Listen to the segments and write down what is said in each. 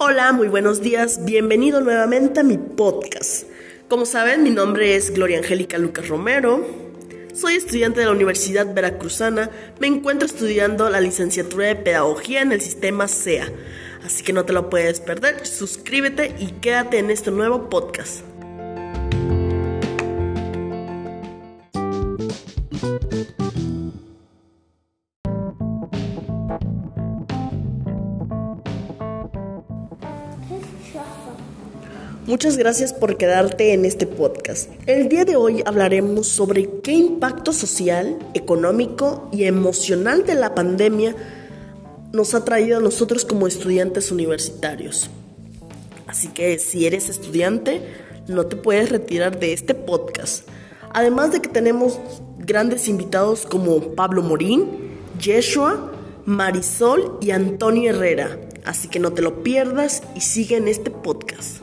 Hola, muy buenos días, bienvenido nuevamente a mi podcast. Como saben, mi nombre es Gloria Angélica Lucas Romero. Soy estudiante de la Universidad Veracruzana. Me encuentro estudiando la licenciatura de Pedagogía en el sistema SEA. Así que no te lo puedes perder. Suscríbete y quédate en este nuevo podcast. Muchas gracias por quedarte en este podcast. El día de hoy hablaremos sobre qué impacto social, económico y emocional de la pandemia nos ha traído a nosotros como estudiantes universitarios. Así que si eres estudiante, no te puedes retirar de este podcast. Además de que tenemos grandes invitados como Pablo Morín, Yeshua, Marisol y Antonio Herrera. Así que no te lo pierdas y sigue en este podcast.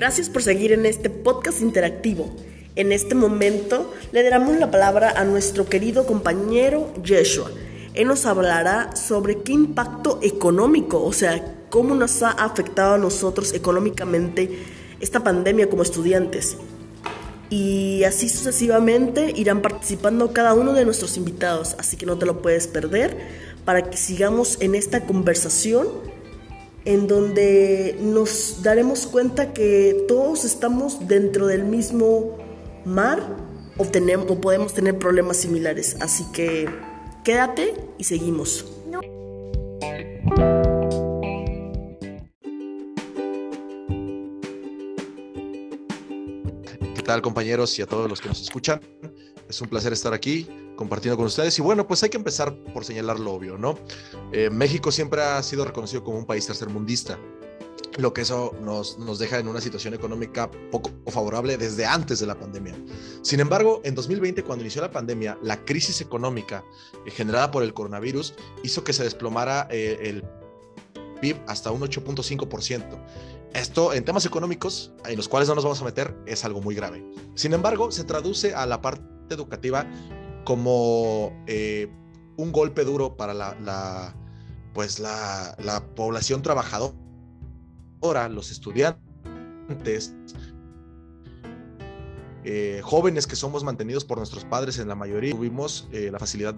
Gracias por seguir en este podcast interactivo. En este momento le daremos la palabra a nuestro querido compañero Yeshua. Él nos hablará sobre qué impacto económico, o sea, cómo nos ha afectado a nosotros económicamente esta pandemia como estudiantes. Y así sucesivamente irán participando cada uno de nuestros invitados, así que no te lo puedes perder para que sigamos en esta conversación en donde nos daremos cuenta que todos estamos dentro del mismo mar o, o podemos tener problemas similares. Así que quédate y seguimos. ¿Qué tal compañeros y a todos los que nos escuchan? Es un placer estar aquí compartiendo con ustedes. Y bueno, pues hay que empezar por señalar lo obvio, ¿no? Eh, México siempre ha sido reconocido como un país tercermundista, lo que eso nos, nos deja en una situación económica poco favorable desde antes de la pandemia. Sin embargo, en 2020, cuando inició la pandemia, la crisis económica eh, generada por el coronavirus hizo que se desplomara eh, el PIB hasta un 8.5%. Esto en temas económicos, en los cuales no nos vamos a meter, es algo muy grave. Sin embargo, se traduce a la parte educativa como eh, un golpe duro para la, pues la, población trabajadora, los estudiantes, eh, jóvenes que somos mantenidos por nuestros padres en la mayoría, tuvimos eh, la facilidad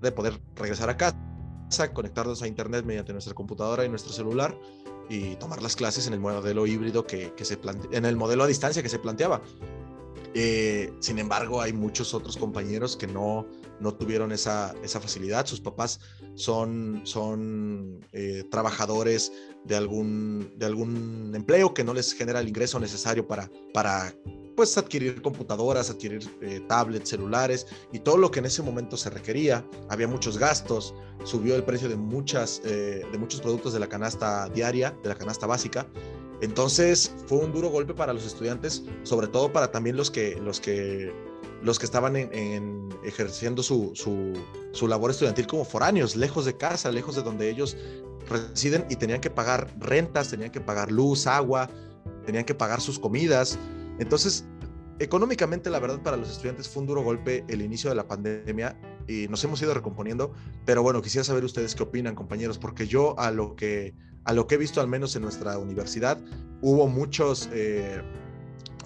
de poder regresar a casa, conectarnos a internet mediante nuestra computadora y nuestro celular y tomar las clases en el modelo híbrido que, que se en el modelo a distancia que se planteaba. Eh, sin embargo, hay muchos otros compañeros que no, no tuvieron esa, esa facilidad. Sus papás son, son eh, trabajadores de algún, de algún empleo que no les genera el ingreso necesario para, para pues, adquirir computadoras, adquirir eh, tablets, celulares y todo lo que en ese momento se requería. Había muchos gastos, subió el precio de, muchas, de muchos productos de la canasta diaria, de la canasta básica. Entonces fue un duro golpe para los estudiantes, sobre todo para también los que, los que, los que estaban en, ejerciendo su, su, labor estudiantil como foráneos, lejos de casa, lejos de donde ellos residen y tenían que pagar rentas, tenían que pagar luz, agua, tenían que pagar sus comidas. Entonces, económicamente, la verdad, para los estudiantes fue un duro golpe el inicio de la pandemia y nos hemos ido recomponiendo. Pero bueno, quisiera saber ustedes qué opinan, compañeros, porque yo a lo que a lo que he visto al menos en nuestra universidad, hubo muchos, eh,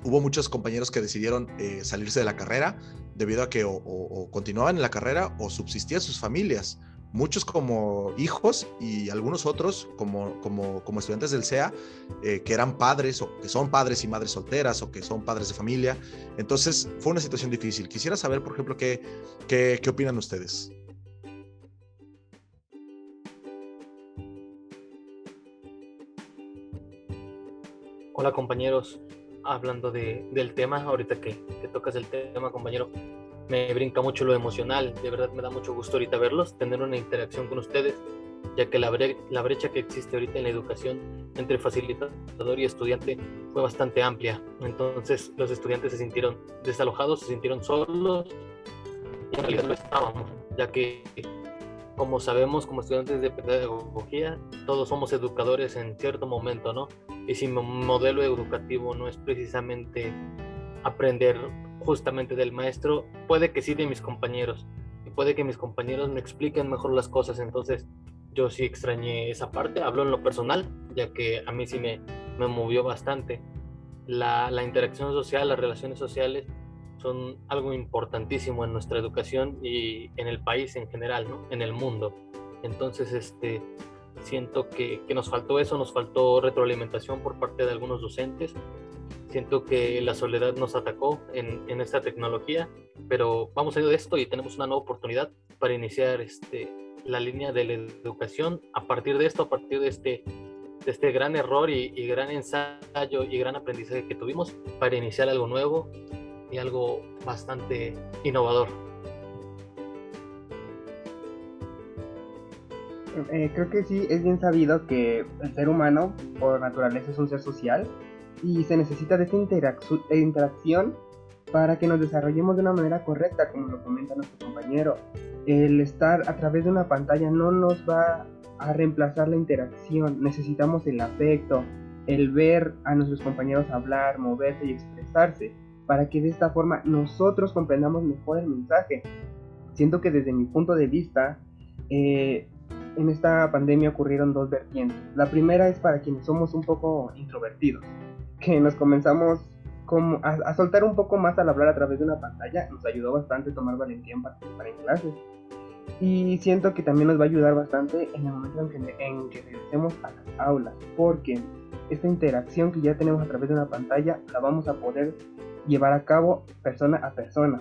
hubo muchos compañeros que decidieron eh, salirse de la carrera debido a que o, continuaban en la carrera o subsistían sus familias. Muchos como hijos y algunos otros como, como, como estudiantes del SEA eh, que eran padres o que son padres y madres solteras o que son padres de familia. Entonces fue una situación difícil. Quisiera saber, por ejemplo, qué, qué, qué opinan ustedes. Hola compañeros, hablando de, del tema, ahorita que, que, tocas el tema compañero, me brinca mucho lo emocional, de verdad me da mucho gusto ahorita verlos, tener una interacción con ustedes, ya que la, la brecha que existe ahorita en la educación entre facilitador y estudiante fue bastante amplia, entonces los estudiantes se sintieron desalojados, se sintieron solos, y en realidad lo estábamos, ya que como sabemos, como estudiantes de pedagogía, todos somos educadores en cierto momento, ¿no? Y si mi modelo educativo no es precisamente aprender justamente del maestro, puede que sí de mis compañeros, y puede que mis compañeros me expliquen mejor las cosas, entonces yo sí extrañé esa parte, hablo en lo personal, ya que a mí sí me, me movió bastante. La, la interacción social, las relaciones sociales, son algo importantísimo en nuestra educación y en el país en general, ¿no? En el mundo. Entonces, este, siento que, que, nos faltó eso, nos faltó retroalimentación por parte de algunos docentes. Siento que la soledad nos atacó en, en esta tecnología, pero vamos a ir de esto y tenemos una nueva oportunidad para iniciar este, la línea de la educación a partir de esto, a partir de este, de este gran error y, y gran ensayo y gran aprendizaje que tuvimos para iniciar algo nuevo y algo bastante innovador. Eh, creo que sí, es bien sabido que el ser humano por naturaleza es un ser social y se necesita de esta interacción para que nos desarrollemos de una manera correcta, como lo comenta nuestro compañero. El estar a través de una pantalla no nos va a reemplazar la interacción, necesitamos el afecto, el ver a nuestros compañeros hablar, moverse y expresarse para que de esta forma nosotros comprendamos mejor el mensaje. Siento que desde mi punto de vista, eh, en esta pandemia ocurrieron dos vertientes. La primera es para quienes somos un poco introvertidos, que nos comenzamos a, soltar un poco más al hablar a través de una pantalla. Nos ayudó bastante tomar valentía en participar en clases. Y siento que también nos va a ayudar bastante en el momento en que, en que regresemos a las aulas, porque esta interacción que ya tenemos a través de una pantalla la vamos a poder llevar a cabo persona a persona.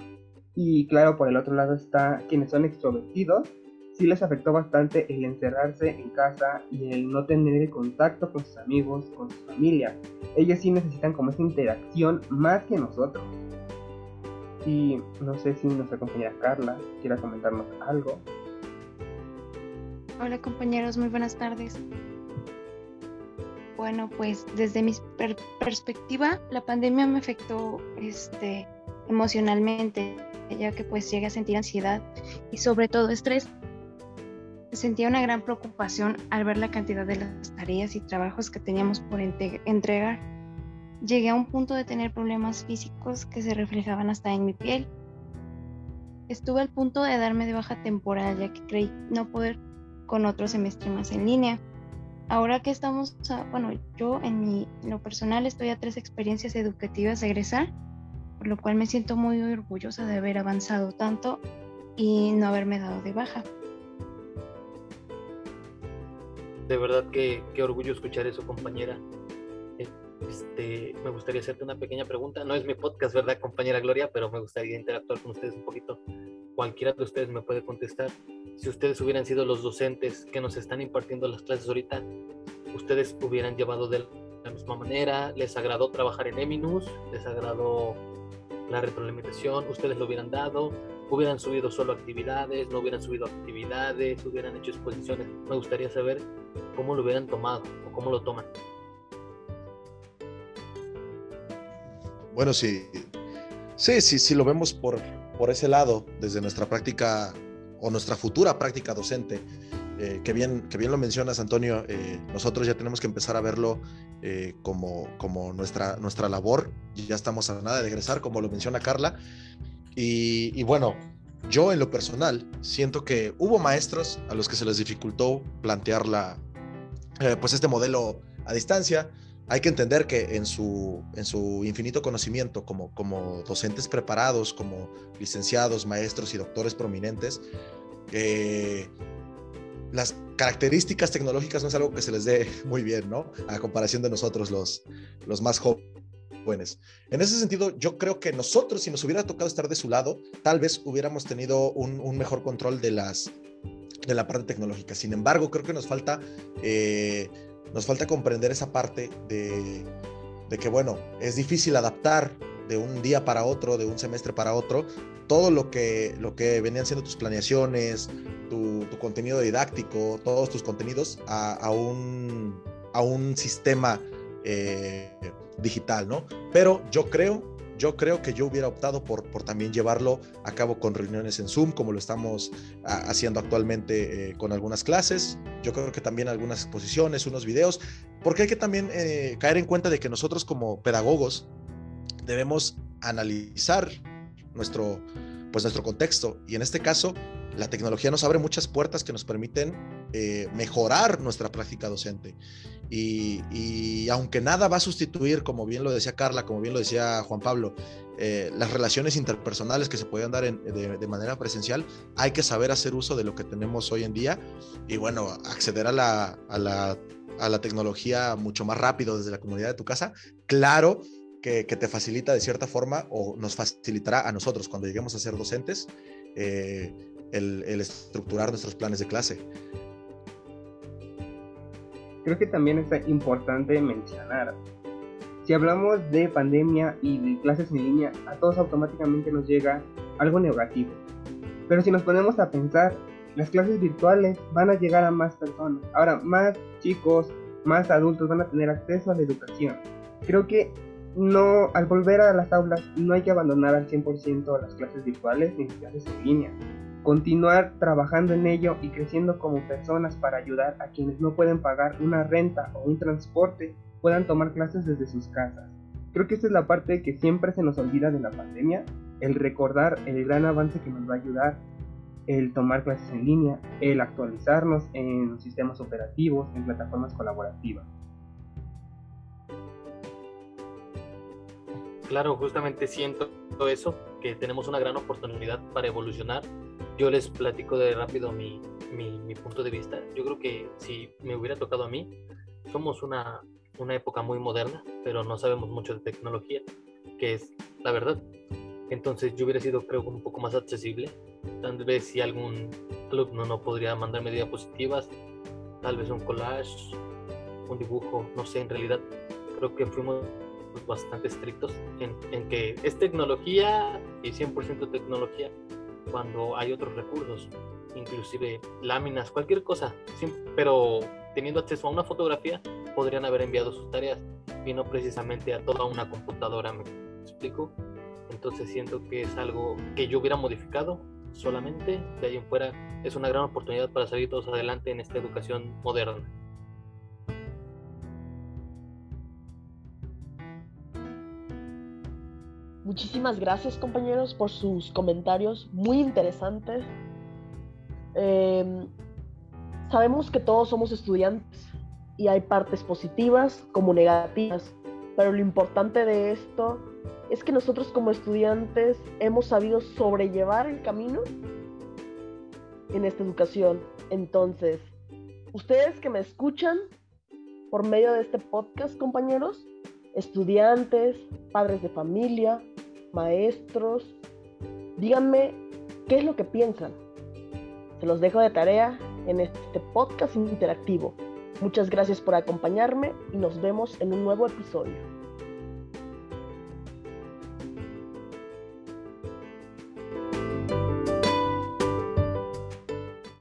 Y claro, por el otro lado está quienes son extrovertidos, sí les afectó bastante el encerrarse en casa y el no tener el contacto con sus amigos, con su familia. Ellos sí necesitan como esa interacción más que nosotros. Y no sé si nuestra compañera Carla quiera comentarnos algo. Hola compañeros, muy buenas tardes. Bueno, pues desde mi perspectiva, la pandemia me afectó este, emocionalmente, ya que pues llegué a sentir ansiedad y sobre todo estrés. Sentía una gran preocupación al ver la cantidad de las tareas y trabajos que teníamos por entregar. Llegué a un punto de tener problemas físicos que se reflejaban hasta en mi piel. Estuve al punto de darme de baja temporal, ya que creí no poder con otro semestre más en línea ahora que estamos, bueno, yo en, mi, lo personal estoy a tres experiencias educativas de egresar, por lo cual me siento muy orgullosa de haber avanzado tanto y no haberme dado de baja. De verdad que qué orgullo escuchar eso, compañera. Este, me gustaría hacerte una pequeña pregunta. No es mi podcast, ¿verdad, compañera Gloria? Pero me gustaría interactuar con ustedes un poquito. Cualquiera de ustedes me puede contestar si ustedes hubieran sido los docentes que nos están impartiendo las clases ahorita, ustedes hubieran llevado de la misma manera, les agradó trabajar en Eminus, les agradó la retroalimentación, ustedes lo hubieran dado, hubieran subido solo actividades, no hubieran subido actividades, hubieran hecho exposiciones. Me gustaría saber cómo lo hubieran tomado o cómo lo toman. Bueno, sí, sí, sí, sí lo vemos por, por ese lado, desde nuestra práctica o nuestra futura práctica docente. Eh, que, bien, que bien lo mencionas, Antonio, eh, nosotros ya tenemos que empezar a verlo eh, como, como nuestra, nuestra labor. Ya estamos a nada de egresar, como lo menciona Carla. Y, bueno, yo en lo personal siento que hubo maestros a los que se les dificultó plantear la, pues este modelo a distancia. Hay que entender que en su, en su infinito conocimiento como, como docentes preparados, como licenciados, maestros y doctores prominentes, eh, las características tecnológicas no es algo que se les dé muy bien, ¿no? A comparación de nosotros, los, los más jóvenes. En ese sentido, yo creo que nosotros, si nos hubiera tocado estar de su lado, tal vez hubiéramos tenido un, un mejor control de, las, de la parte tecnológica. Sin embargo, creo que nos falta, eh, nos falta comprender esa parte de, de que, bueno, es difícil adaptar de un día para otro, de un semestre para otro, todo lo que, lo que venían siendo tus planeaciones, tu, contenido didáctico, todos tus contenidos a, un, a un sistema eh, digital, ¿no? Pero yo creo yo creo que yo hubiera optado por, por también llevarlo a cabo con reuniones en Zoom, como lo estamos ah, haciendo actualmente eh, con algunas clases. Yo creo que también algunas exposiciones, unos videos, porque hay que también eh, caer en cuenta de que nosotros como pedagogos debemos analizar nuestro, pues nuestro contexto y en este caso la tecnología nos abre muchas puertas que nos permiten eh, mejorar nuestra práctica docente. Y, aunque nada va a sustituir, como bien lo decía Carla, como bien lo decía Juan Pablo, eh, las relaciones interpersonales que se pueden dar de, manera presencial, hay que saber hacer uso de lo que tenemos hoy en día y bueno, acceder a la, a la, a la tecnología mucho más rápido desde la comunidad de tu casa. Claro que, te facilita de cierta forma o nos facilitará a nosotros cuando lleguemos a ser docentes eh, el, estructurar nuestros planes de clase. Creo que también es importante mencionar, si hablamos de pandemia y de clases en línea, a todos automáticamente nos llega algo negativo. Pero si nos ponemos a pensar, las clases virtuales van a llegar a más personas. Ahora, más chicos, más adultos van a tener acceso a la educación. Creo que no, al volver a las aulas, no hay que abandonar al 100% las clases virtuales ni las clases en línea. Continuar trabajando en ello y creciendo como personas para ayudar a quienes no pueden pagar una renta o un transporte puedan tomar clases desde sus casas. Creo que esta es la parte que siempre se nos olvida de la pandemia, el recordar el gran avance que nos va a ayudar el tomar clases en línea, el actualizarnos en sistemas operativos, en plataformas colaborativas. Claro, justamente siento eso, que tenemos una gran oportunidad para evolucionar. Yo les platico de rápido mi, mi, punto de vista. Yo creo que si me hubiera tocado a mí, somos una, una época muy moderna, pero no sabemos mucho de tecnología, que es la verdad. Entonces yo hubiera sido, creo, un poco más accesible. Tal vez si algún alumno no podría mandarme diapositivas, tal vez un collage, un dibujo, no sé, en realidad creo que fuimos bastante estrictos en, que es tecnología y 100% tecnología cuando hay otros recursos, inclusive láminas, cualquier cosa, pero teniendo acceso a una fotografía podrían haber enviado sus tareas y no precisamente a toda una computadora, ¿me explico? Entonces siento que es algo que yo hubiera modificado solamente, de ahí en fuera es una gran oportunidad para salir todos adelante en esta educación moderna. Muchísimas gracias compañeros por sus comentarios muy interesantes. Em, sabemos que todos somos estudiantes y hay partes positivas como negativas, pero lo importante de esto es que nosotros como estudiantes hemos sabido sobrellevar el camino en esta educación. Entonces, ustedes que me escuchan por medio de este podcast, compañeros, estudiantes, padres de familia, maestros, díganme qué es lo que piensan. Se los dejo de tarea en este podcast interactivo. Muchas gracias por acompañarme y nos vemos en un nuevo episodio.